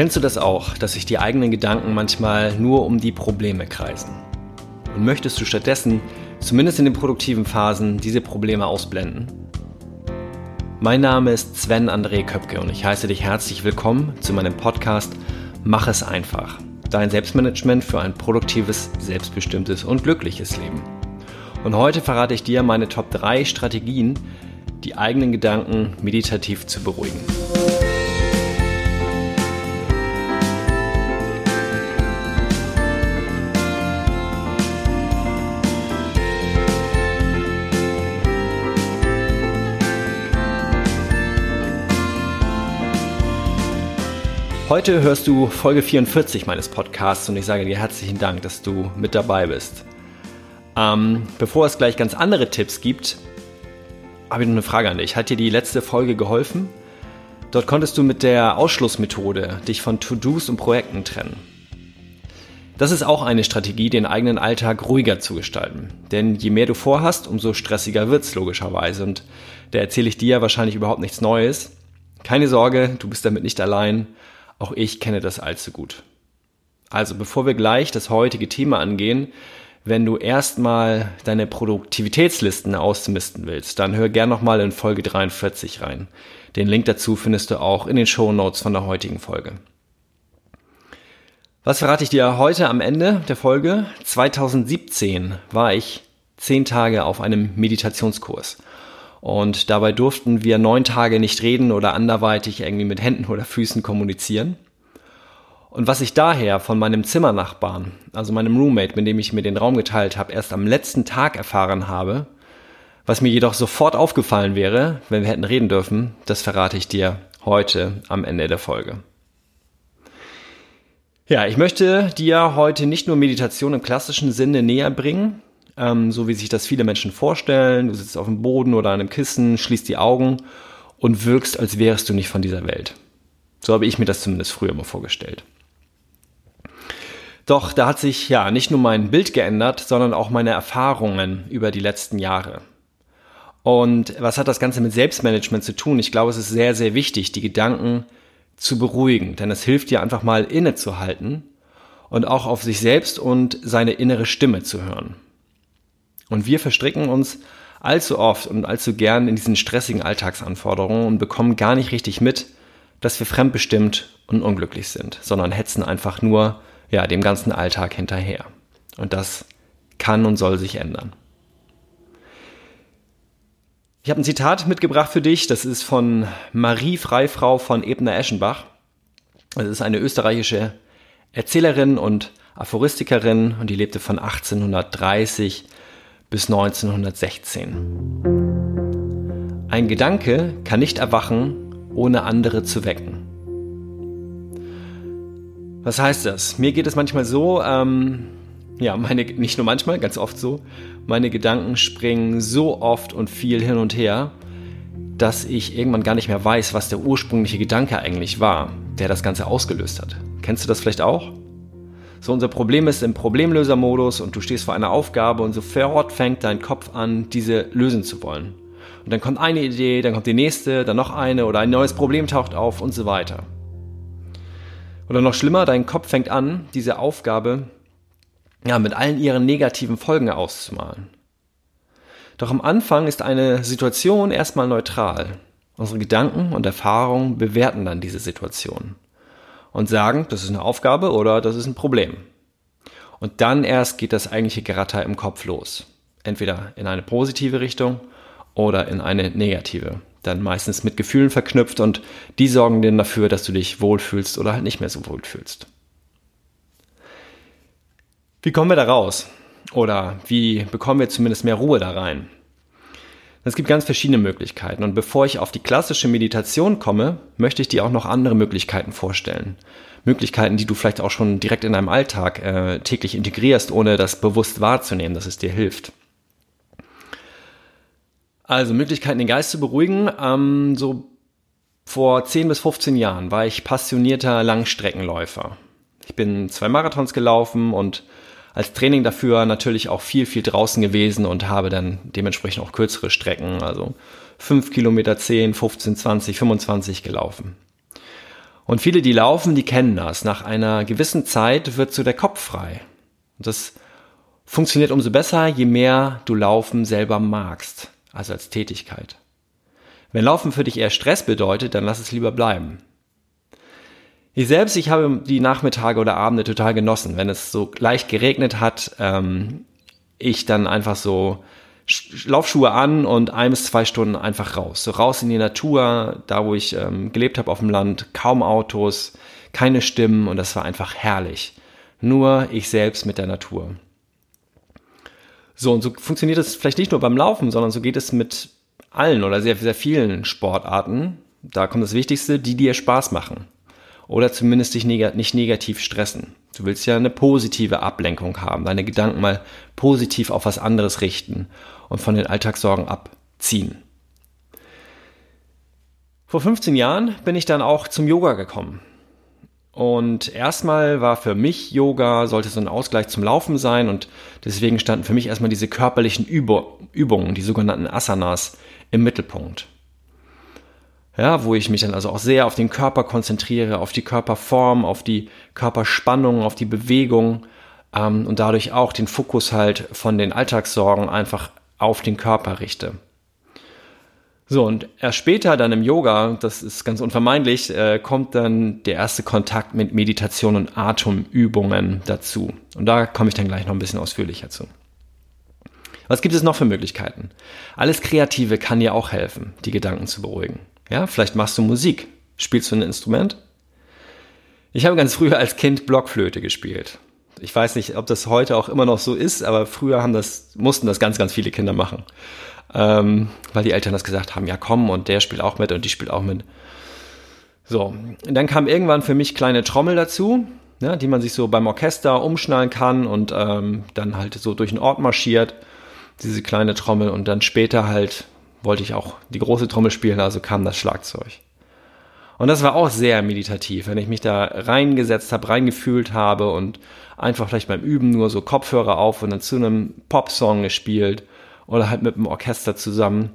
Kennst du das auch, dass sich die eigenen Gedanken manchmal nur um die Probleme kreisen? Und möchtest du stattdessen, zumindest in den produktiven Phasen, diese Probleme ausblenden? Mein Name ist Sven André Köpke und ich heiße dich herzlich willkommen zu meinem Podcast Mach es einfach. Dein Selbstmanagement für ein produktives, selbstbestimmtes und glückliches Leben. Und heute verrate ich dir meine Top 3 Strategien, die eigenen Gedanken meditativ zu beruhigen. Heute hörst du Folge 44 meines Podcasts und ich sage dir herzlichen Dank, dass du mit dabei bist. Ähm, bevor es gleich ganz andere Tipps gibt, habe ich noch eine Frage an dich. Hat dir die letzte Folge geholfen? Dort konntest du mit der Ausschlussmethode dich von To-Dos und Projekten trennen. Das ist auch eine Strategie, den eigenen Alltag ruhiger zu gestalten. Denn je mehr du vorhast, umso stressiger wird's logischerweise. Und da erzähle ich dir wahrscheinlich überhaupt nichts Neues. Keine Sorge, du bist damit nicht allein. Auch ich kenne das allzu gut. Also bevor wir gleich das heutige Thema angehen, wenn du erstmal deine Produktivitätslisten ausmisten willst, dann hör gern nochmal in Folge 43 rein. Den Link dazu findest du auch in den Show Notes von der heutigen Folge. Was verrate ich dir heute am Ende der Folge? 2017 war ich zehn Tage auf einem Meditationskurs. Und dabei durften wir neun Tage nicht reden oder anderweitig irgendwie mit Händen oder Füßen kommunizieren. Und was ich daher von meinem Zimmernachbarn, also meinem Roommate, mit dem ich mir den Raum geteilt habe, erst am letzten Tag erfahren habe, was mir jedoch sofort aufgefallen wäre, wenn wir hätten reden dürfen, das verrate ich dir heute am Ende der Folge. Ja, ich möchte dir heute nicht nur Meditation im klassischen Sinne näher bringen, ähm, so wie sich das viele Menschen vorstellen. Du sitzt auf dem Boden oder an einem Kissen, schließt die Augen und wirkst, als wärst du nicht von dieser Welt. So habe ich mir das zumindest früher mal vorgestellt. Doch da hat sich ja nicht nur mein Bild geändert, sondern auch meine Erfahrungen über die letzten Jahre. Und was hat das Ganze mit Selbstmanagement zu tun? Ich glaube, es ist sehr, sehr wichtig, die Gedanken zu beruhigen, denn es hilft dir einfach mal innezuhalten und auch auf sich selbst und seine innere Stimme zu hören. Und wir verstricken uns allzu oft und allzu gern in diesen stressigen Alltagsanforderungen und bekommen gar nicht richtig mit, dass wir fremdbestimmt und unglücklich sind, sondern hetzen einfach nur ja, dem ganzen Alltag hinterher. Und das kann und soll sich ändern. Ich habe ein Zitat mitgebracht für dich, das ist von Marie Freifrau von Ebner-Eschenbach. Das ist eine österreichische Erzählerin und Aphoristikerin und die lebte von 1830 bis 1916. Ein Gedanke kann nicht erwachen, ohne andere zu wecken. Was heißt das? Mir geht es manchmal so, ähm, ja, meine, nicht nur manchmal, ganz oft so, meine Gedanken springen so oft und viel hin und her, dass ich irgendwann gar nicht mehr weiß, was der ursprüngliche Gedanke eigentlich war, der das Ganze ausgelöst hat. Kennst du das vielleicht auch? So, unser Problem ist im Problemlösermodus und du stehst vor einer Aufgabe und sofort fängt dein Kopf an, diese lösen zu wollen. Und dann kommt eine Idee, dann kommt die nächste, dann noch eine oder ein neues Problem taucht auf und so weiter. Oder noch schlimmer, dein Kopf fängt an, diese Aufgabe ja, mit allen ihren negativen Folgen auszumalen. Doch am Anfang ist eine Situation erstmal neutral. Unsere Gedanken und Erfahrungen bewerten dann diese Situation und sagen, das ist eine Aufgabe oder das ist ein Problem. Und dann erst geht das eigentliche Geratter im Kopf los. Entweder in eine positive Richtung oder in eine negative. Dann meistens mit Gefühlen verknüpft und die sorgen dann dafür, dass du dich wohlfühlst oder halt nicht mehr so wohlfühlst. Wie kommen wir da raus? Oder wie bekommen wir zumindest mehr Ruhe da rein? Es gibt ganz verschiedene Möglichkeiten und bevor ich auf die klassische Meditation komme, möchte ich dir auch noch andere Möglichkeiten vorstellen. Möglichkeiten, die du vielleicht auch schon direkt in deinem Alltag äh, täglich integrierst, ohne das bewusst wahrzunehmen, dass es dir hilft. Also Möglichkeiten, den Geist zu beruhigen. Ähm, so vor 10 bis 15 Jahren war ich passionierter Langstreckenläufer. Ich bin zwei Marathons gelaufen und als Training dafür natürlich auch viel, viel draußen gewesen und habe dann dementsprechend auch kürzere Strecken, also 5 Kilometer, 10, 15, 20, 25 gelaufen. Und viele, die laufen, die kennen das. Nach einer gewissen Zeit wird so der Kopf frei. Und das funktioniert umso besser, je mehr du Laufen selber magst, also als Tätigkeit. Wenn Laufen für dich eher Stress bedeutet, dann lass es lieber bleiben. Ich selbst, ich habe die Nachmittage oder Abende total genossen, wenn es so leicht geregnet hat, ähm, ich dann einfach so Laufschuhe an und ein bis zwei Stunden einfach raus. So raus in die Natur, da wo ich ähm, gelebt habe auf dem Land, kaum Autos, keine Stimmen und das war einfach herrlich. Nur ich selbst mit der Natur. So, und so funktioniert es vielleicht nicht nur beim Laufen, sondern so geht es mit allen oder sehr, sehr vielen Sportarten. Da kommt das Wichtigste, die dir Spaß machen. Oder zumindest dich neg nicht negativ stressen. Du willst ja eine positive Ablenkung haben, deine Gedanken mal positiv auf was anderes richten und von den Alltagssorgen abziehen. Vor 15 Jahren bin ich dann auch zum Yoga gekommen. Und erstmal war für mich Yoga, sollte so ein Ausgleich zum Laufen sein und deswegen standen für mich erstmal diese körperlichen Übungen, die sogenannten Asanas, im Mittelpunkt. Ja, wo ich mich dann also auch sehr auf den Körper konzentriere, auf die Körperform, auf die Körperspannung, auf die Bewegung ähm, und dadurch auch den Fokus halt von den Alltagssorgen einfach auf den Körper richte. So, und erst später dann im Yoga, das ist ganz unvermeidlich, äh, kommt dann der erste Kontakt mit Meditation und Atemübungen dazu. Und da komme ich dann gleich noch ein bisschen ausführlicher zu. Was gibt es noch für Möglichkeiten? Alles Kreative kann dir auch helfen, die Gedanken zu beruhigen. Ja, vielleicht machst du Musik. Spielst du ein Instrument? Ich habe ganz früher als Kind Blockflöte gespielt. Ich weiß nicht, ob das heute auch immer noch so ist, aber früher haben das, mussten das ganz, ganz viele Kinder machen. Ähm, weil die Eltern das gesagt haben, ja komm, und der spielt auch mit und die spielt auch mit. So, und dann kam irgendwann für mich kleine Trommel dazu, ja, die man sich so beim Orchester umschnallen kann und ähm, dann halt so durch den Ort marschiert, diese kleine Trommel. Und dann später halt wollte ich auch die große Trommel spielen, also kam das Schlagzeug. Und das war auch sehr meditativ, wenn ich mich da reingesetzt habe, reingefühlt habe und einfach vielleicht beim Üben nur so Kopfhörer auf und dann zu einem Popsong gespielt oder halt mit dem Orchester zusammen.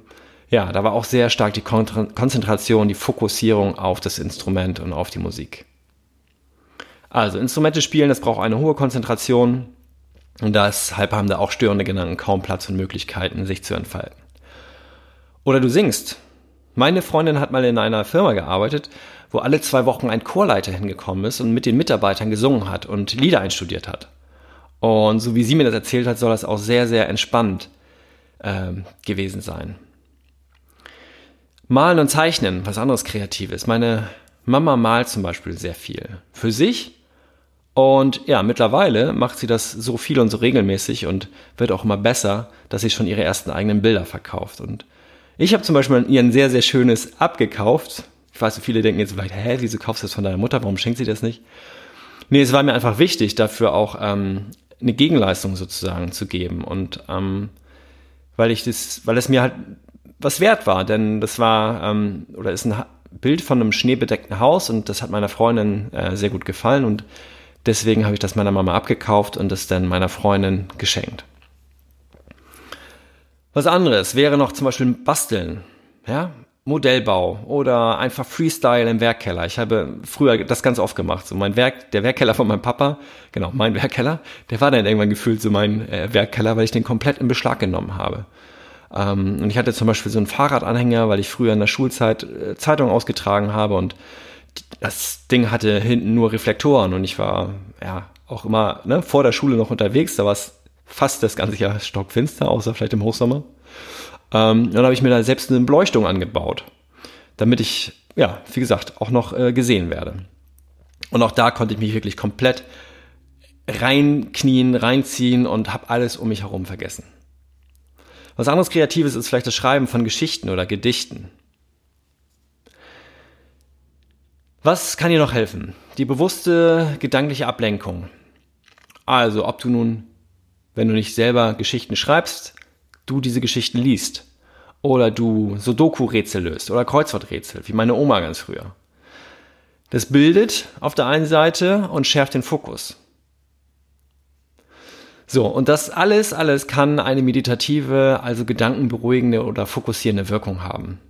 Ja, da war auch sehr stark die Konzentration, die Fokussierung auf das Instrument und auf die Musik. Also Instrumente spielen, das braucht eine hohe Konzentration und deshalb haben da auch störende Gedanken kaum Platz und Möglichkeiten, sich zu entfalten. Oder du singst, meine Freundin hat mal in einer Firma gearbeitet, wo alle zwei Wochen ein Chorleiter hingekommen ist und mit den Mitarbeitern gesungen hat und Lieder einstudiert hat. Und so wie sie mir das erzählt hat, soll das auch sehr, sehr entspannt äh, gewesen sein. Malen und Zeichnen, was anderes Kreatives. Meine Mama malt zum Beispiel sehr viel. Für sich. Und ja, mittlerweile macht sie das so viel und so regelmäßig und wird auch immer besser, dass sie schon ihre ersten eigenen Bilder verkauft. Und ich habe zum Beispiel ihr ein sehr, sehr schönes abgekauft. Ich weiß, viele denken jetzt vielleicht, hä, wieso kaufst du das von deiner Mutter? Warum schenkt sie das nicht? Nee, es war mir einfach wichtig, dafür auch ähm, eine Gegenleistung sozusagen zu geben. Und ähm, weil ich das, weil es mir halt was wert war, denn das war ähm, oder ist ein Bild von einem schneebedeckten Haus und das hat meiner Freundin äh, sehr gut gefallen und deswegen habe ich das meiner Mama abgekauft und es dann meiner Freundin geschenkt. Was anderes wäre noch zum Beispiel Basteln, ja, Modellbau oder einfach Freestyle im Werkkeller. Ich habe früher das ganz oft gemacht. So mein Werk, der Werkkeller von meinem Papa, genau, mein Werkkeller, der war dann irgendwann gefühlt so mein äh, Werkkeller, weil ich den komplett in Beschlag genommen habe. Ähm, und ich hatte zum Beispiel so einen Fahrradanhänger, weil ich früher in der Schulzeit äh, Zeitung ausgetragen habe und das Ding hatte hinten nur Reflektoren und ich war ja auch immer ne, vor der Schule noch unterwegs. Da war es fast das ganze Jahr stockfinster, außer vielleicht im Hochsommer. Ähm, dann habe ich mir da selbst eine Beleuchtung angebaut, damit ich, ja, wie gesagt, auch noch äh, gesehen werde. Und auch da konnte ich mich wirklich komplett reinknien, reinziehen und habe alles um mich herum vergessen. Was anderes Kreatives ist vielleicht das Schreiben von Geschichten oder Gedichten. Was kann dir noch helfen? Die bewusste gedankliche Ablenkung. Also, ob du nun wenn du nicht selber Geschichten schreibst, du diese Geschichten liest. Oder du Sudoku-Rätsel löst oder Kreuzworträtsel, wie meine Oma ganz früher. Das bildet auf der einen Seite und schärft den Fokus. So, und das alles, alles kann eine meditative, also gedankenberuhigende oder fokussierende Wirkung haben.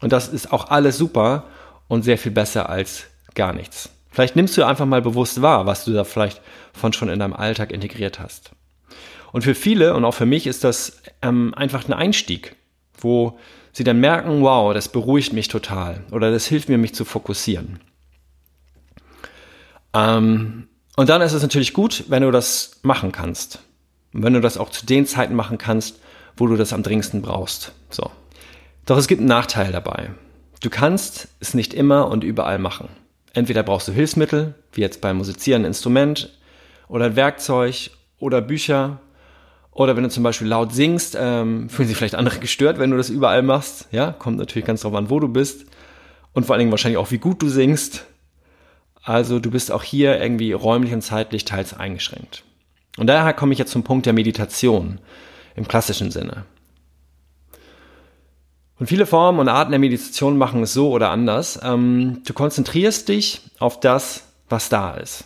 Und das ist auch alles super und sehr viel besser als gar nichts. Vielleicht nimmst du einfach mal bewusst wahr, was du da vielleicht von schon in deinem Alltag integriert hast. Und für viele und auch für mich ist das ähm, einfach ein Einstieg, wo sie dann merken, wow, das beruhigt mich total oder das hilft mir, mich zu fokussieren. Ähm, und dann ist es natürlich gut, wenn du das machen kannst. Und wenn du das auch zu den Zeiten machen kannst, wo du das am dringendsten brauchst. So. Doch es gibt einen Nachteil dabei. Du kannst es nicht immer und überall machen. Entweder brauchst du Hilfsmittel, wie jetzt beim Musizieren ein Instrument oder ein Werkzeug oder Bücher. Oder wenn du zum Beispiel laut singst, ähm, fühlen sich vielleicht andere gestört, wenn du das überall machst. Ja, kommt natürlich ganz drauf an, wo du bist. Und vor allen Dingen wahrscheinlich auch, wie gut du singst. Also du bist auch hier irgendwie räumlich und zeitlich teils eingeschränkt. Und daher komme ich jetzt zum Punkt der Meditation im klassischen Sinne. Und viele Formen und Arten der Meditation machen es so oder anders. Ähm, du konzentrierst dich auf das, was da ist.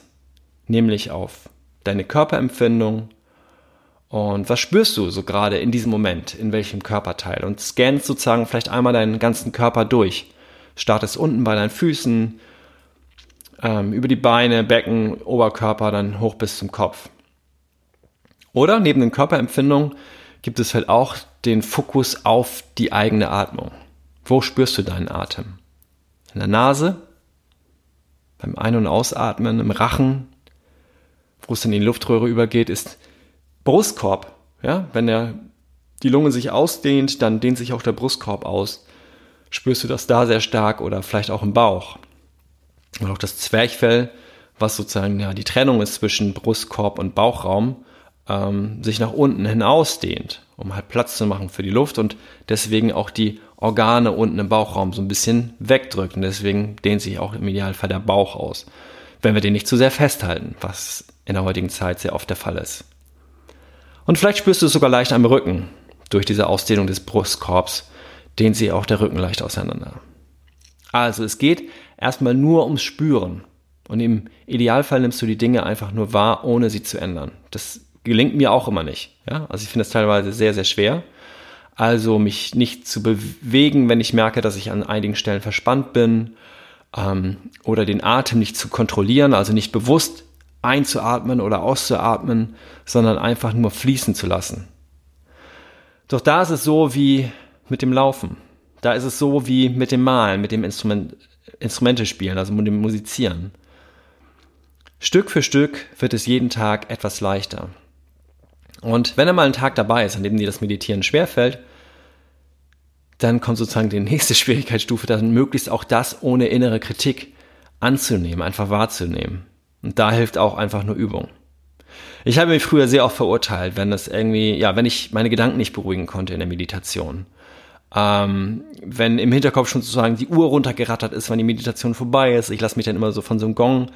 Nämlich auf deine Körperempfindung und was spürst du so gerade in diesem Moment, in welchem Körperteil und scannst sozusagen vielleicht einmal deinen ganzen Körper durch. Startest unten bei deinen Füßen, ähm, über die Beine, Becken, Oberkörper, dann hoch bis zum Kopf. Oder neben den Körperempfindungen gibt es halt auch den Fokus auf die eigene Atmung. Wo spürst du deinen Atem? In der Nase, beim Ein- und Ausatmen, im Rachen, wo es in die Luftröhre übergeht, ist Brustkorb. Ja, wenn der, die Lunge sich ausdehnt, dann dehnt sich auch der Brustkorb aus. Spürst du das da sehr stark oder vielleicht auch im Bauch? Und auch das Zwerchfell, was sozusagen ja, die Trennung ist zwischen Brustkorb und Bauchraum, ähm, sich nach unten hin ausdehnt, um halt Platz zu machen für die Luft und deswegen auch die Organe unten im Bauchraum so ein bisschen wegdrückt. Und deswegen dehnt sich auch im Idealfall der Bauch aus, wenn wir den nicht zu sehr festhalten, was in der heutigen Zeit sehr oft der Fall ist. Und vielleicht spürst du es sogar leicht am Rücken. Durch diese Ausdehnung des Brustkorbs dehnt sich auch der Rücken leicht auseinander. Also es geht erstmal nur ums Spüren. Und im Idealfall nimmst du die Dinge einfach nur wahr, ohne sie zu ändern. Das gelingt mir auch immer nicht. Ja? Also ich finde es teilweise sehr, sehr schwer. Also mich nicht zu bewegen, wenn ich merke, dass ich an einigen Stellen verspannt bin ähm, oder den Atem nicht zu kontrollieren, also nicht bewusst einzuatmen oder auszuatmen, sondern einfach nur fließen zu lassen. Doch da ist es so wie mit dem Laufen. Da ist es so wie mit dem Malen, mit dem Instrument, Instrumente spielen, also mit dem Musizieren. Stück für Stück wird es jeden Tag etwas leichter. Und wenn er mal ein Tag dabei ist, an dem dir das Meditieren schwerfällt, dann kommt sozusagen die nächste Schwierigkeitsstufe, dann möglichst auch das ohne innere Kritik anzunehmen, einfach wahrzunehmen. Und da hilft auch einfach nur Übung. Ich habe mich früher sehr oft verurteilt, wenn das irgendwie, ja, wenn ich meine Gedanken nicht beruhigen konnte in der Meditation. Ähm, wenn im Hinterkopf schon sozusagen die Uhr runtergerattert ist, wenn die Meditation vorbei ist. Ich lasse mich dann immer so von so einem Gong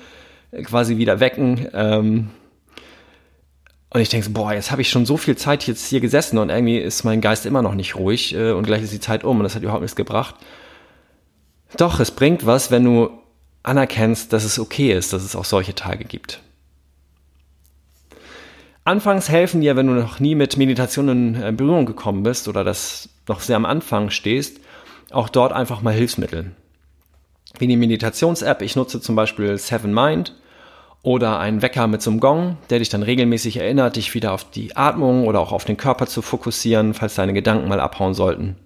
quasi wieder wecken. Ähm, und ich denke so, boah, jetzt habe ich schon so viel Zeit jetzt hier gesessen und irgendwie ist mein Geist immer noch nicht ruhig äh, und gleich ist die Zeit um und das hat überhaupt nichts gebracht. Doch, es bringt was, wenn du anerkennst, dass es okay ist, dass es auch solche Tage gibt. Anfangs helfen dir, wenn du noch nie mit Meditation in äh, Berührung gekommen bist oder das noch sehr am Anfang stehst, auch dort einfach mal Hilfsmittel. Wie die Meditations-App, ich nutze zum Beispiel Seven Mind oder einen Wecker mit so einem Gong, der dich dann regelmäßig erinnert, dich wieder auf die Atmung oder auch auf den Körper zu fokussieren, falls deine Gedanken mal abhauen sollten.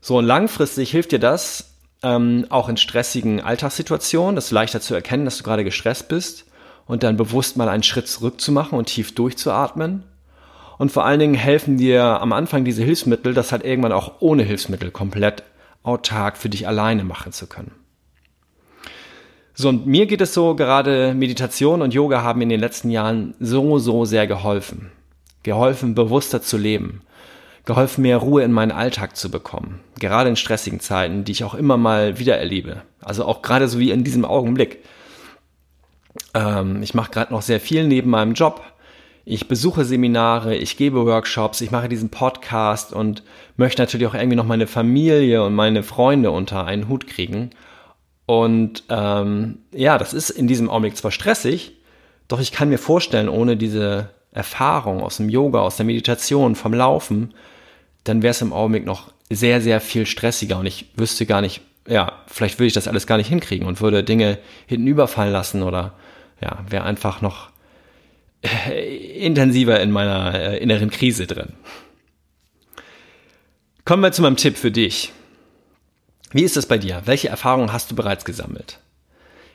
So langfristig hilft dir das ähm, auch in stressigen Alltagssituationen, das leichter zu erkennen, dass du gerade gestresst bist und dann bewusst mal einen Schritt zurück zu machen und tief durchzuatmen. Und vor allen Dingen helfen dir am Anfang diese Hilfsmittel, das halt irgendwann auch ohne Hilfsmittel komplett autark für dich alleine machen zu können. So, und mir geht es so, gerade Meditation und Yoga haben in den letzten Jahren so, so sehr geholfen. Geholfen, bewusster zu leben. Geholfen, mehr Ruhe in meinen Alltag zu bekommen. Gerade in stressigen Zeiten, die ich auch immer mal wieder erlebe. Also auch gerade so wie in diesem Augenblick. Ähm, ich mache gerade noch sehr viel neben meinem Job. Ich besuche Seminare, ich gebe Workshops, ich mache diesen Podcast und möchte natürlich auch irgendwie noch meine Familie und meine Freunde unter einen Hut kriegen. Und ähm, ja, das ist in diesem Augenblick zwar stressig, doch ich kann mir vorstellen, ohne diese Erfahrung aus dem Yoga, aus der Meditation, vom Laufen, dann wäre es im Augenblick noch sehr, sehr viel stressiger und ich wüsste gar nicht, ja, vielleicht würde ich das alles gar nicht hinkriegen und würde Dinge hinten überfallen lassen oder ja, wäre einfach noch äh, intensiver in meiner äh, inneren Krise drin. Kommen wir zu meinem Tipp für dich. Wie ist es bei dir? Welche Erfahrungen hast du bereits gesammelt?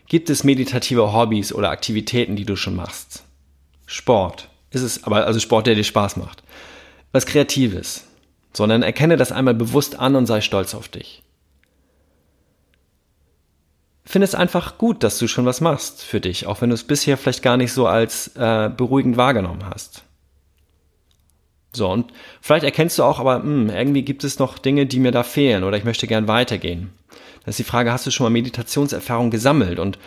Gibt es meditative Hobbys oder Aktivitäten, die du schon machst? Sport. Ist es aber also Sport, der dir Spaß macht. Was Kreatives. Sondern erkenne das einmal bewusst an und sei stolz auf dich. Finde es einfach gut, dass du schon was machst für dich, auch wenn du es bisher vielleicht gar nicht so als äh, beruhigend wahrgenommen hast. So, und vielleicht erkennst du auch, aber mh, hm, irgendwie gibt es noch Dinge, die mir da fehlen oder ich möchte gern weitergehen. Das ist die Frage, hast du schon mal Meditationserfahrung gesammelt und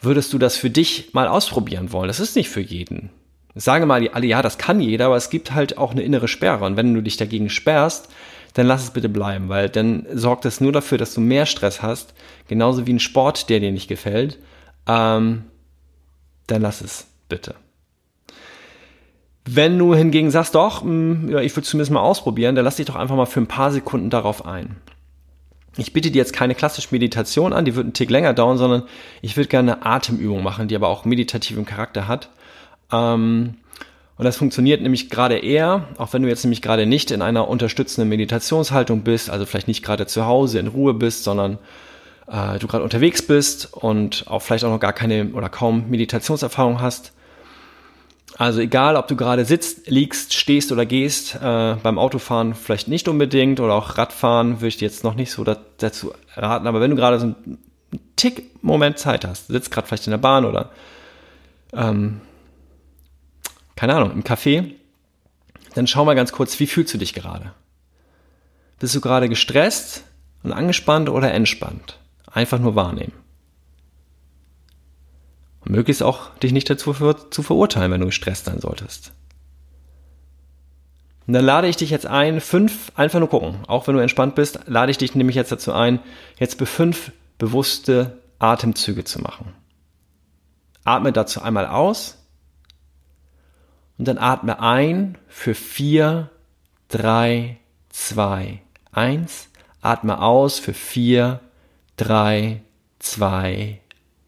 würdest du das für dich mal ausprobieren wollen? Das ist nicht für jeden. Ich sage mal alle, ja, das kann jeder, aber es gibt halt auch eine innere Sperre. Und wenn du dich dagegen sperrst, dann lass es bitte bleiben, weil dann sorgt es nur dafür, dass du mehr Stress hast, genauso wie ein Sport, der dir nicht gefällt. Ähm, dann lass es bitte. Wenn du hingegen sagst, doch, mh, ja, ich will zumindest mal ausprobieren, dann lass dich doch einfach mal für ein paar Sekunden darauf ein. Ich biete dir jetzt keine klassische Meditation an, die wird einen Tick länger dauern, sondern ich würde gerne eine Atemübung machen, die aber auch meditativen Charakter hat. Ähm, und das funktioniert nämlich gerade eher, auch wenn du jetzt nämlich gerade nicht in einer unterstützenden Meditationshaltung bist, also vielleicht nicht gerade zu Hause in Ruhe bist, sondern äh, du gerade unterwegs bist und auch vielleicht auch noch gar keine oder kaum Meditationserfahrung hast. Also egal, ob du gerade sitzt, liegst, stehst oder gehst, äh, beim Autofahren vielleicht nicht unbedingt oder auch Radfahren würde ich dir jetzt noch nicht so dazu raten, aber wenn du gerade so einen Tick Moment Zeit hast, sitzt gerade vielleicht in der Bahn oder ähm, keine Ahnung, im Café, dann schau mal ganz kurz, wie fühlst du dich gerade? Bist du gerade gestresst und angespannt oder entspannt? Einfach nur wahrnehmen. Und möglichst auch dich nicht dazu ver zu verurteilen, wenn du gestresst sein solltest. Und dann lade ich dich jetzt ein, fünf, einfach nur gucken. Auch wenn du entspannt bist, lade ich dich nämlich jetzt dazu ein, jetzt für fünf bewusste Atemzüge zu machen. Atme dazu einmal aus und dann atme ein für vier, drei, zwei, eins. Atme aus für vier, drei, zwei,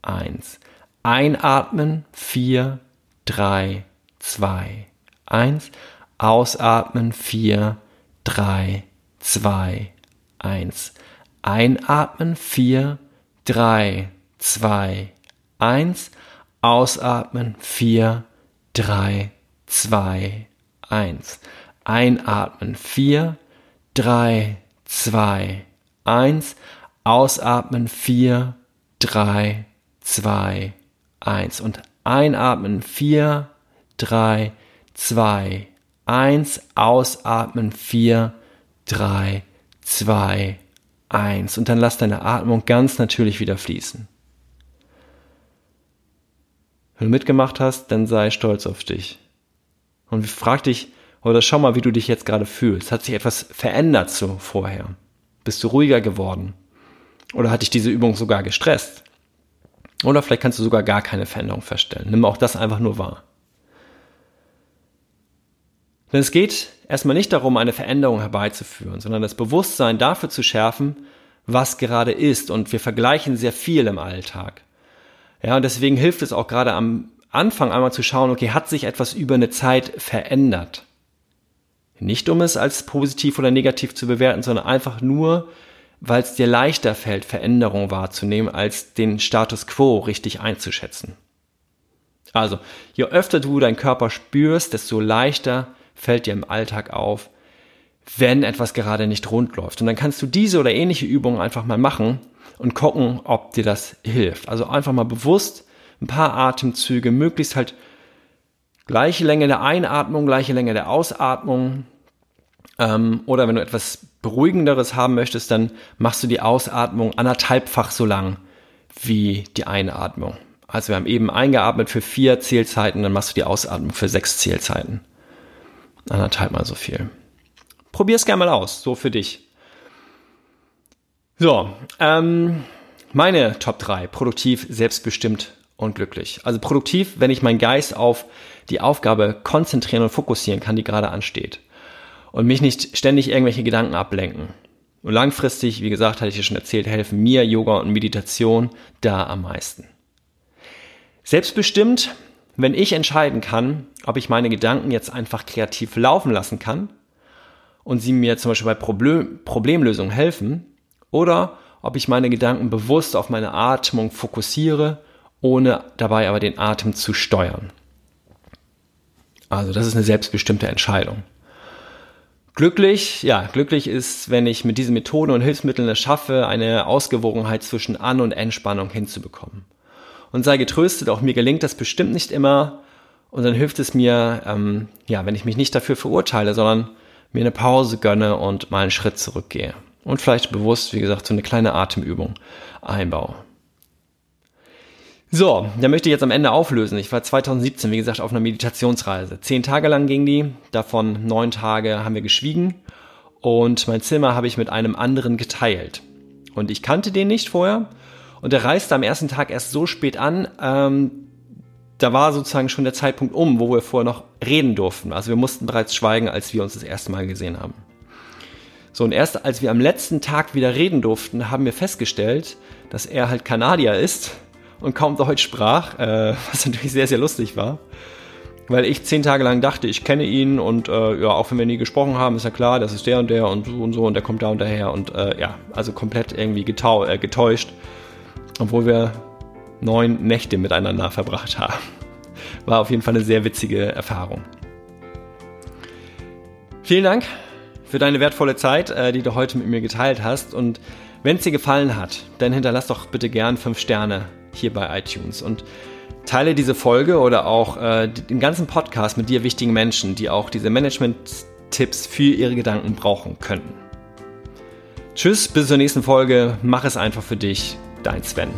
eins. Einatmen, vier, drei, zwei, eins. Ausatmen, vier, drei, zwei, eins. Einatmen, vier, drei, zwei, eins. Ausatmen, vier, drei, 2, 1. Einatmen. 4, 3, 2, 1. Ausatmen. 4, 3, 2, 1. Und einatmen. 4, 3, 2, 1. Ausatmen. 4, 3, 2, 1. Und dann lass deine Atmung ganz natürlich wieder fließen. Wenn du mitgemacht hast, dann sei stolz auf dich. Und frag dich, oder schau mal, wie du dich jetzt gerade fühlst. Hat sich etwas verändert zu vorher? Bist du ruhiger geworden? Oder hat dich diese Übung sogar gestresst? Oder vielleicht kannst du sogar gar keine Veränderung feststellen. Nimm auch das einfach nur wahr. Denn es geht erstmal nicht darum, eine Veränderung herbeizuführen, sondern das Bewusstsein dafür zu schärfen, was gerade ist. Und wir vergleichen sehr viel im Alltag. Ja, und deswegen hilft es auch gerade am Anfang einmal zu schauen, okay, hat sich etwas über eine Zeit verändert? Nicht um es als positiv oder negativ zu bewerten, sondern einfach nur, weil es dir leichter fällt, Veränderungen wahrzunehmen, als den Status quo richtig einzuschätzen. Also, je öfter du deinen Körper spürst, desto leichter fällt dir im Alltag auf, wenn etwas gerade nicht rund läuft. Und dann kannst du diese oder ähnliche Übungen einfach mal machen und gucken, ob dir das hilft. Also einfach mal bewusst ein paar Atemzüge, möglichst halt gleiche Länge der Einatmung, gleiche Länge der Ausatmung. Ähm, oder wenn du etwas Beruhigenderes haben möchtest, dann machst du die Ausatmung anderthalbfach so lang wie die Einatmung. Also wir haben eben eingeatmet für vier Zählzeiten, dann machst du die Ausatmung für sechs Zählzeiten. Anderthalb mal so viel. Probier es gerne mal aus, so für dich. So, ähm, meine Top 3, produktiv, selbstbestimmt und glücklich. Also produktiv, wenn ich meinen Geist auf die Aufgabe konzentrieren und fokussieren kann, die gerade ansteht. Und mich nicht ständig irgendwelche Gedanken ablenken. Und langfristig, wie gesagt, hatte ich ja schon erzählt, helfen mir Yoga und Meditation da am meisten. Selbstbestimmt, wenn ich entscheiden kann, ob ich meine Gedanken jetzt einfach kreativ laufen lassen kann und sie mir zum Beispiel bei Problem Problemlösungen helfen oder ob ich meine Gedanken bewusst auf meine Atmung fokussiere, ohne dabei aber den Atem zu steuern. Also das ist eine selbstbestimmte Entscheidung. Glücklich, ja, glücklich ist, wenn ich mit diesen Methoden und Hilfsmitteln es schaffe, eine Ausgewogenheit zwischen An- und Entspannung hinzubekommen. Und sei getröstet, auch mir gelingt das bestimmt nicht immer. Und dann hilft es mir, ähm, ja, wenn ich mich nicht dafür verurteile, sondern mir eine Pause gönne und mal einen Schritt zurückgehe. Und vielleicht bewusst, wie gesagt, so eine kleine Atemübung einbaue. So, da möchte ich jetzt am Ende auflösen. Ich war 2017, wie gesagt, auf einer Meditationsreise. Zehn Tage lang ging die, davon neun Tage haben wir geschwiegen und mein Zimmer habe ich mit einem anderen geteilt. Und ich kannte den nicht vorher und er reiste am ersten Tag erst so spät an, ähm, da war sozusagen schon der Zeitpunkt um, wo wir vorher noch reden durften. Also wir mussten bereits schweigen, als wir uns das erste Mal gesehen haben. So, und erst als wir am letzten Tag wieder reden durften, haben wir festgestellt, dass er halt Kanadier ist und kaum Deutsch sprach, äh, was natürlich sehr, sehr lustig war. Weil ich zehn Tage lang dachte, ich kenne ihn und äh, ja, auch wenn wir nie gesprochen haben, ist ja klar, das ist der und der und so und so und der kommt da und daher und äh, ja, also komplett irgendwie äh, getäuscht, obwohl wir neun Nächte miteinander verbracht haben. War auf jeden Fall eine sehr witzige Erfahrung. Vielen Dank für deine wertvolle Zeit, äh, die du heute mit mir geteilt hast und wenn es dir gefallen hat, dann hinterlass doch bitte gern fünf Sterne hier bei iTunes und teile diese Folge oder auch äh, den ganzen Podcast mit dir wichtigen Menschen, die auch diese Management-Tipps für ihre Gedanken brauchen könnten. Tschüss, bis zur nächsten Folge. Mach es einfach für dich. Dein Sven.